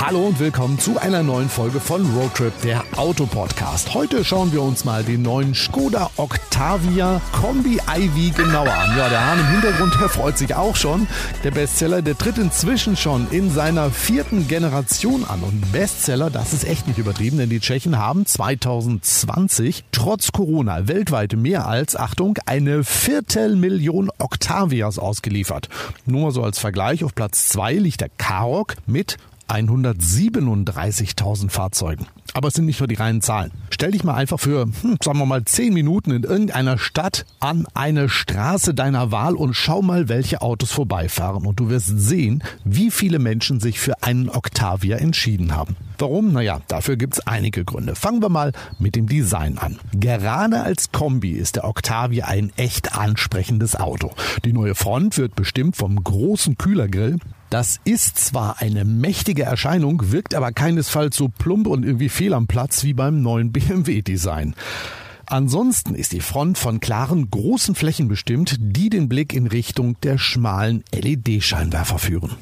Hallo und willkommen zu einer neuen Folge von Roadtrip, der Autopodcast. Heute schauen wir uns mal den neuen Skoda Octavia Kombi iV genauer an. Ja, der Hahn im Hintergrund, der freut sich auch schon. Der Bestseller, der tritt inzwischen schon in seiner vierten Generation an. Und Bestseller, das ist echt nicht übertrieben, denn die Tschechen haben 2020 trotz Corona weltweit mehr als, Achtung, eine Viertelmillion Octavias ausgeliefert. Nur mal so als Vergleich, auf Platz zwei liegt der Karoq mit 137.000 Fahrzeugen. Aber es sind nicht nur die reinen Zahlen. Stell dich mal einfach für, hm, sagen wir mal, 10 Minuten in irgendeiner Stadt an eine Straße deiner Wahl und schau mal, welche Autos vorbeifahren. Und du wirst sehen, wie viele Menschen sich für einen Octavia entschieden haben. Warum? Naja, dafür gibt's einige Gründe. Fangen wir mal mit dem Design an. Gerade als Kombi ist der Octavia ein echt ansprechendes Auto. Die neue Front wird bestimmt vom großen Kühlergrill, das ist zwar eine mächtige Erscheinung, wirkt aber keinesfalls so plump und irgendwie fehl am Platz wie beim neuen BMW-Design. Ansonsten ist die Front von klaren, großen Flächen bestimmt, die den Blick in Richtung der schmalen LED-Scheinwerfer führen.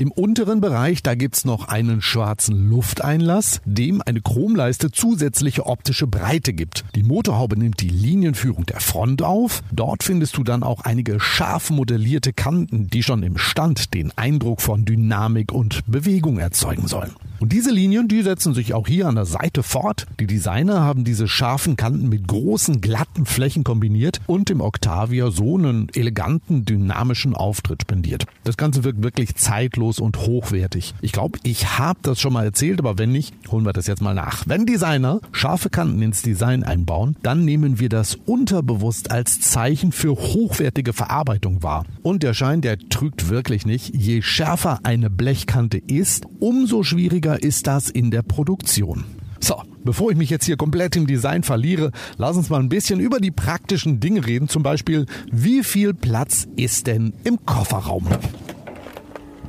Im unteren Bereich, da gibt's noch einen schwarzen Lufteinlass, dem eine Chromleiste zusätzliche optische Breite gibt. Die Motorhaube nimmt die Linienführung der Front auf. Dort findest du dann auch einige scharf modellierte Kanten, die schon im Stand den Eindruck von Dynamik und Bewegung erzeugen sollen. Und diese Linien, die setzen sich auch hier an der Seite fort. Die Designer haben diese scharfen Kanten mit großen, glatten Flächen kombiniert und dem Octavia so einen eleganten, dynamischen Auftritt spendiert. Das Ganze wirkt wirklich zeitlos und hochwertig. Ich glaube, ich habe das schon mal erzählt, aber wenn nicht, holen wir das jetzt mal nach. Wenn Designer scharfe Kanten ins Design einbauen, dann nehmen wir das unterbewusst als Zeichen für hochwertige Verarbeitung wahr. Und der Schein, der trügt wirklich nicht. Je schärfer eine Blechkante ist, umso schwieriger ist das in der Produktion. So, bevor ich mich jetzt hier komplett im Design verliere, lass uns mal ein bisschen über die praktischen Dinge reden. Zum Beispiel, wie viel Platz ist denn im Kofferraum?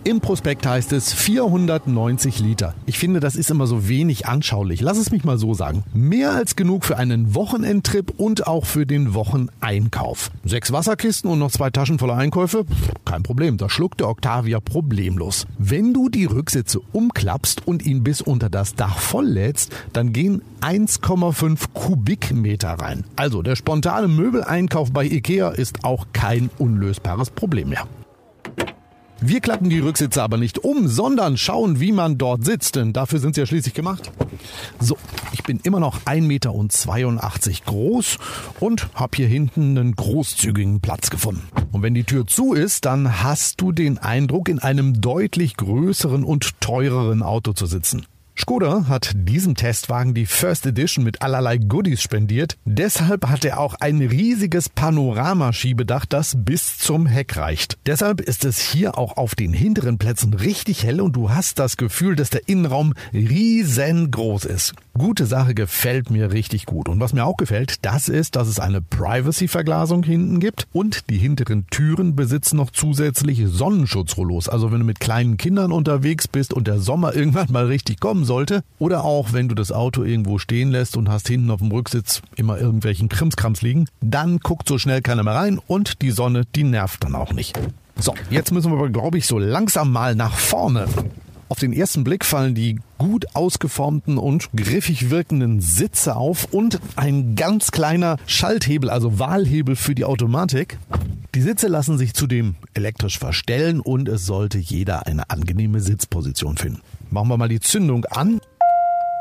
Im Prospekt heißt es 490 Liter. Ich finde, das ist immer so wenig anschaulich. Lass es mich mal so sagen. Mehr als genug für einen Wochenendtrip und auch für den Wocheneinkauf. Sechs Wasserkisten und noch zwei Taschen voller Einkäufe? Kein Problem, da schluckt der Octavia problemlos. Wenn du die Rücksitze umklappst und ihn bis unter das Dach volllädst, dann gehen 1,5 Kubikmeter rein. Also der spontane Möbeleinkauf bei Ikea ist auch kein unlösbares Problem mehr. Wir klappen die Rücksitze aber nicht um, sondern schauen, wie man dort sitzt, denn dafür sind sie ja schließlich gemacht. So, ich bin immer noch 1,82 Meter groß und habe hier hinten einen großzügigen Platz gefunden. Und wenn die Tür zu ist, dann hast du den Eindruck, in einem deutlich größeren und teureren Auto zu sitzen. Skoda hat diesem Testwagen die First Edition mit allerlei Goodies spendiert. Deshalb hat er auch ein riesiges Panoramaschiebedach, das bis zum Heck reicht. Deshalb ist es hier auch auf den hinteren Plätzen richtig hell und du hast das Gefühl, dass der Innenraum riesengroß ist. Gute Sache gefällt mir richtig gut. Und was mir auch gefällt, das ist, dass es eine Privacy-Verglasung hinten gibt und die hinteren Türen besitzen noch zusätzlich Sonnenschutzrollos. Also wenn du mit kleinen Kindern unterwegs bist und der Sommer irgendwann mal richtig kommen sollte. Oder auch, wenn du das Auto irgendwo stehen lässt und hast hinten auf dem Rücksitz immer irgendwelchen Krimskrams liegen, dann guckt so schnell keiner mehr rein und die Sonne, die nervt dann auch nicht. So, jetzt müssen wir aber, glaube ich, so langsam mal nach vorne. Auf den ersten Blick fallen die gut ausgeformten und griffig wirkenden Sitze auf und ein ganz kleiner Schalthebel, also Wahlhebel für die Automatik. Die Sitze lassen sich zudem elektrisch verstellen und es sollte jeder eine angenehme Sitzposition finden. Machen wir mal die Zündung an.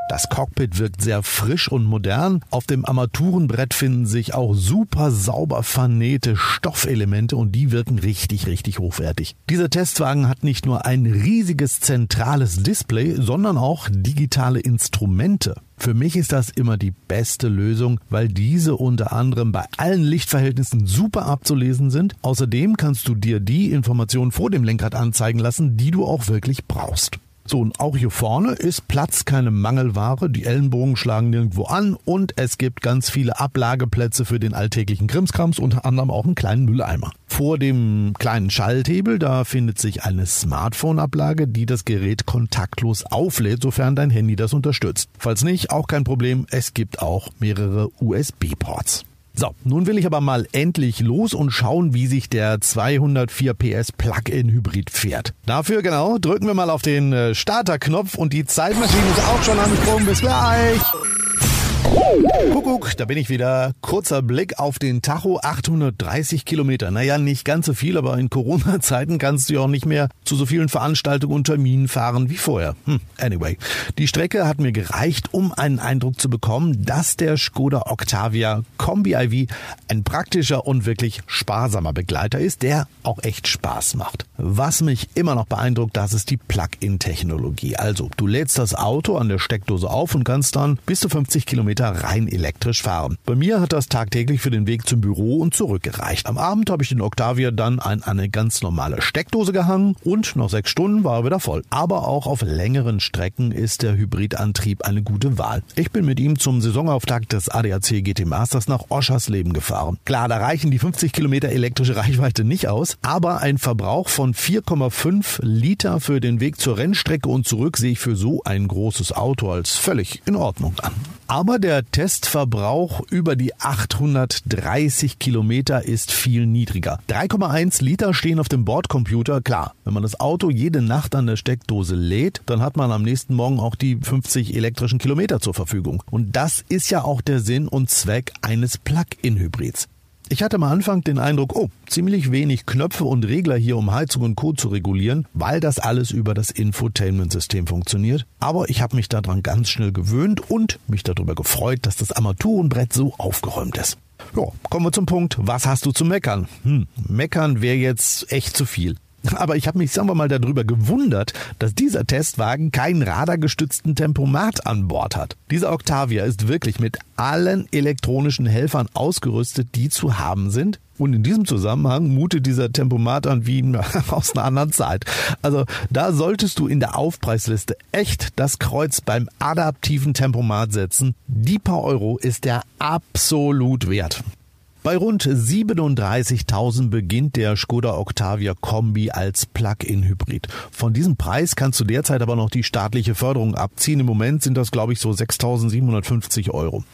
Das Cockpit wirkt sehr frisch und modern. Auf dem Armaturenbrett finden sich auch super sauber vernähte Stoffelemente und die wirken richtig, richtig hochwertig. Dieser Testwagen hat nicht nur ein riesiges zentrales Display, sondern auch digitale Instrumente. Für mich ist das immer die beste Lösung, weil diese unter anderem bei allen Lichtverhältnissen super abzulesen sind. Außerdem kannst du dir die Informationen vor dem Lenkrad anzeigen lassen, die du auch wirklich brauchst. So, und auch hier vorne ist Platz keine Mangelware. Die Ellenbogen schlagen nirgendwo an und es gibt ganz viele Ablageplätze für den alltäglichen Krimskrams, unter anderem auch einen kleinen Mülleimer. Vor dem kleinen Schalthebel, da findet sich eine Smartphone-Ablage, die das Gerät kontaktlos auflädt, sofern dein Handy das unterstützt. Falls nicht, auch kein Problem, es gibt auch mehrere USB-Ports. So, nun will ich aber mal endlich los und schauen, wie sich der 204 PS Plug-in Hybrid fährt. Dafür genau drücken wir mal auf den äh, Starterknopf und die Zeitmaschine ist auch schon angekommen. Bis gleich. Kuckuck, da bin ich wieder. Kurzer Blick auf den Tacho, 830 Kilometer. Naja, nicht ganz so viel, aber in Corona-Zeiten kannst du ja auch nicht mehr zu so vielen Veranstaltungen und Terminen fahren wie vorher. Hm, anyway, die Strecke hat mir gereicht, um einen Eindruck zu bekommen, dass der Skoda Octavia Kombi iV ein praktischer und wirklich sparsamer Begleiter ist, der auch echt Spaß macht. Was mich immer noch beeindruckt, das ist die Plug-in-Technologie. Also, du lädst das Auto an der Steckdose auf und kannst dann bis zu 50 Kilometer Rein elektrisch fahren. Bei mir hat das tagtäglich für den Weg zum Büro und zurück gereicht. Am Abend habe ich den Octavia dann an eine ganz normale Steckdose gehangen und nach sechs Stunden war er wieder voll. Aber auch auf längeren Strecken ist der Hybridantrieb eine gute Wahl. Ich bin mit ihm zum Saisonauftakt des ADAC GT Masters nach Oschersleben gefahren. Klar, da reichen die 50 Kilometer elektrische Reichweite nicht aus, aber ein Verbrauch von 4,5 Liter für den Weg zur Rennstrecke und zurück sehe ich für so ein großes Auto als völlig in Ordnung an. Aber der Testverbrauch über die 830 Kilometer ist viel niedriger. 3,1 Liter stehen auf dem Bordcomputer. Klar, wenn man das Auto jede Nacht an der Steckdose lädt, dann hat man am nächsten Morgen auch die 50 elektrischen Kilometer zur Verfügung. Und das ist ja auch der Sinn und Zweck eines Plug-in-Hybrids. Ich hatte am Anfang den Eindruck, oh, ziemlich wenig Knöpfe und Regler hier, um Heizung und Co. zu regulieren, weil das alles über das Infotainment-System funktioniert. Aber ich habe mich daran ganz schnell gewöhnt und mich darüber gefreut, dass das Armaturenbrett so aufgeräumt ist. Ja, kommen wir zum Punkt. Was hast du zu meckern? Hm, meckern wäre jetzt echt zu viel. Aber ich habe mich, sagen wir mal, darüber gewundert, dass dieser Testwagen keinen radargestützten Tempomat an Bord hat. Dieser Octavia ist wirklich mit allen elektronischen Helfern ausgerüstet, die zu haben sind. Und in diesem Zusammenhang mutet dieser Tempomat an wie aus einer anderen Zeit. Also da solltest du in der Aufpreisliste echt das Kreuz beim adaptiven Tempomat setzen. Die paar Euro ist der absolut wert. Bei rund 37.000 beginnt der Skoda Octavia Kombi als Plug-in-Hybrid. Von diesem Preis kannst du derzeit aber noch die staatliche Förderung abziehen. Im Moment sind das, glaube ich, so 6.750 Euro.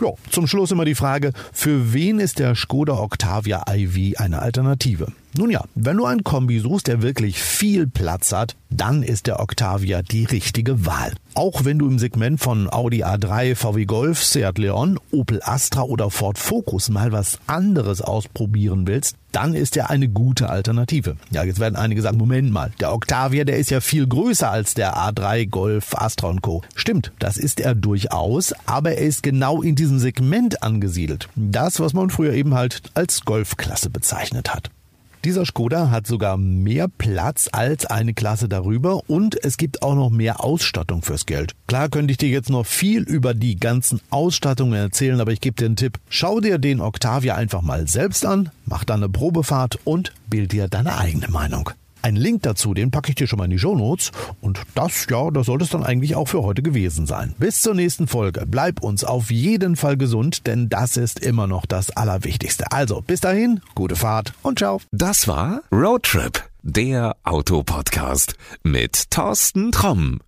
Ja, zum Schluss immer die Frage, für wen ist der Skoda Octavia iV eine Alternative? Nun ja, wenn du einen Kombi suchst, der wirklich viel Platz hat, dann ist der Octavia die richtige Wahl. Auch wenn du im Segment von Audi A3, VW Golf, Seat Leon, Opel Astra oder Ford Focus mal was anderes ausprobieren willst, dann ist er eine gute Alternative. Ja, jetzt werden einige sagen, Moment mal, der Octavia, der ist ja viel größer als der A3, Golf, Astra und Co. Stimmt, das ist er durchaus, aber er ist genau in diesem Segment angesiedelt. Das, was man früher eben halt als Golfklasse bezeichnet hat. Dieser Skoda hat sogar mehr Platz als eine Klasse darüber und es gibt auch noch mehr Ausstattung fürs Geld. Klar könnte ich dir jetzt noch viel über die ganzen Ausstattungen erzählen, aber ich gebe dir einen Tipp. Schau dir den Octavia einfach mal selbst an, mach dann eine Probefahrt und bild dir deine eigene Meinung. Ein Link dazu, den packe ich dir schon mal in die Show Notes. Und das, ja, das sollte es dann eigentlich auch für heute gewesen sein. Bis zur nächsten Folge. Bleib uns auf jeden Fall gesund, denn das ist immer noch das Allerwichtigste. Also, bis dahin, gute Fahrt und ciao. Das war Roadtrip, der Autopodcast mit Thorsten Tromm.